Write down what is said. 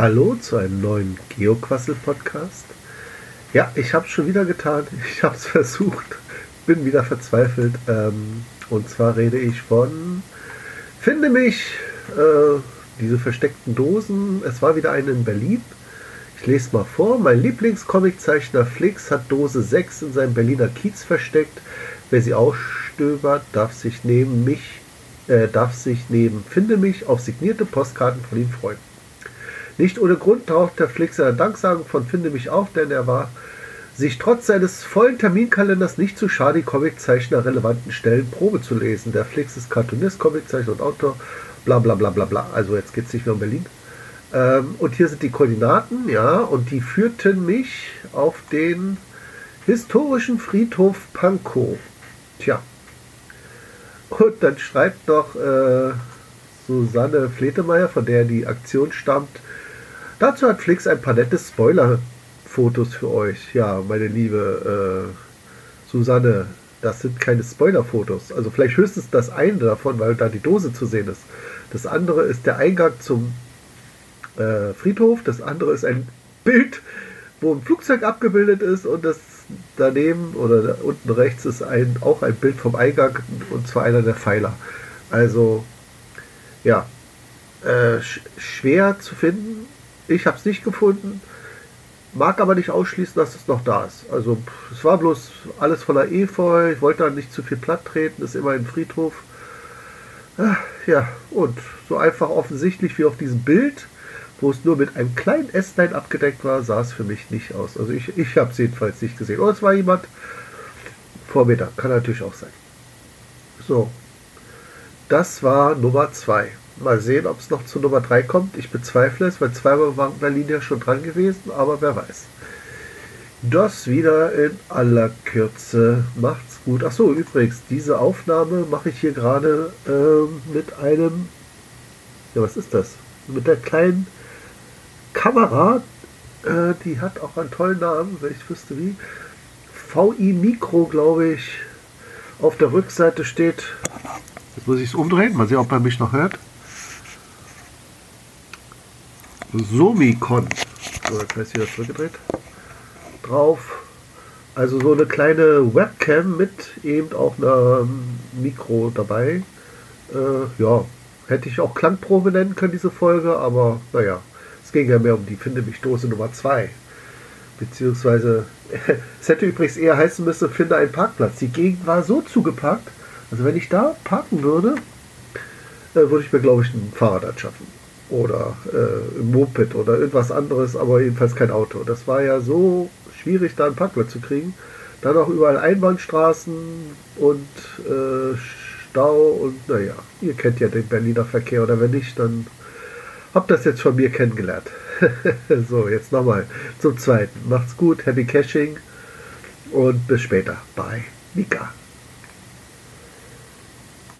Hallo zu einem neuen Geoquassel-Podcast. Ja, ich habe es schon wieder getan. Ich habe es versucht. Bin wieder verzweifelt. Ähm, und zwar rede ich von Finde mich, äh, diese versteckten Dosen. Es war wieder eine in Berlin. Ich lese mal vor. Mein Lieblingscomiczeichner Flix hat Dose 6 in seinem Berliner Kiez versteckt. Wer sie ausstöbert, darf sich neben mich, äh, darf sich neben Finde mich auf signierte Postkarten von ihm freuen. Nicht ohne Grund taucht der Flix seiner Danksagung von Finde mich auf, denn er war sich trotz seines vollen Terminkalenders nicht zu schade, die Comiczeichner relevanten Stellen Probe zu lesen. Der Flix ist Cartoonist, Comiczeichner und Autor, bla bla bla bla bla. Also jetzt geht es nicht mehr um Berlin. Ähm, und hier sind die Koordinaten, ja, und die führten mich auf den historischen Friedhof Pankow. Tja. Und dann schreibt noch äh, Susanne Fletemeyer, von der die Aktion stammt, Dazu hat Flix ein paar nette Spoiler-Fotos für euch. Ja, meine liebe äh, Susanne, das sind keine Spoiler-Fotos. Also vielleicht höchstens das eine davon, weil da die Dose zu sehen ist. Das andere ist der Eingang zum äh, Friedhof. Das andere ist ein Bild, wo ein Flugzeug abgebildet ist und das daneben oder da unten rechts ist ein, auch ein Bild vom Eingang und zwar einer der Pfeiler. Also ja, äh, sch schwer zu finden, ich habe es nicht gefunden, mag aber nicht ausschließen, dass es noch da ist. Also es war bloß alles voller Efeu, ich wollte da nicht zu viel platt treten, ist immer ein Friedhof. Ah, ja, und so einfach offensichtlich wie auf diesem Bild, wo es nur mit einem kleinen Ästlein abgedeckt war, sah es für mich nicht aus. Also ich, ich habe es jedenfalls nicht gesehen. Oder es war jemand vor mir da, kann natürlich auch sein. So, das war Nummer 2. Mal sehen, ob es noch zu Nummer 3 kommt. Ich bezweifle es, weil zweimal war Berlin ja schon dran gewesen, aber wer weiß. Das wieder in aller Kürze. Macht's gut. Achso, übrigens, diese Aufnahme mache ich hier gerade äh, mit einem. Ja, was ist das? Mit der kleinen Kamera. Äh, die hat auch einen tollen Namen, wenn ich wüsste wie. VI Mikro, glaube ich. Auf der Rückseite steht. Jetzt muss ich es umdrehen. Mal sehen, ob man mich noch hört. Somicon. So, jetzt heißt wieder zurückgedreht. Drauf. Also so eine kleine Webcam mit eben auch einer Mikro dabei. Äh, ja, hätte ich auch Klangprobe nennen können, diese Folge, aber naja, es ging ja mehr um die Finde mich Dose Nummer 2. Beziehungsweise, es hätte übrigens eher heißen müssen, finde einen Parkplatz. Die Gegend war so zugepackt, also wenn ich da parken würde, äh, würde ich mir, glaube ich, ein Fahrrad anschaffen oder äh, Moped oder irgendwas anderes, aber jedenfalls kein Auto. Das war ja so schwierig, da einen Parkplatz zu kriegen. Dann auch überall Einbahnstraßen und äh, Stau und naja, ihr kennt ja den Berliner Verkehr oder wenn nicht, dann habt das jetzt von mir kennengelernt. so, jetzt nochmal zum zweiten. Macht's gut, happy caching und bis später. Bye, Nika.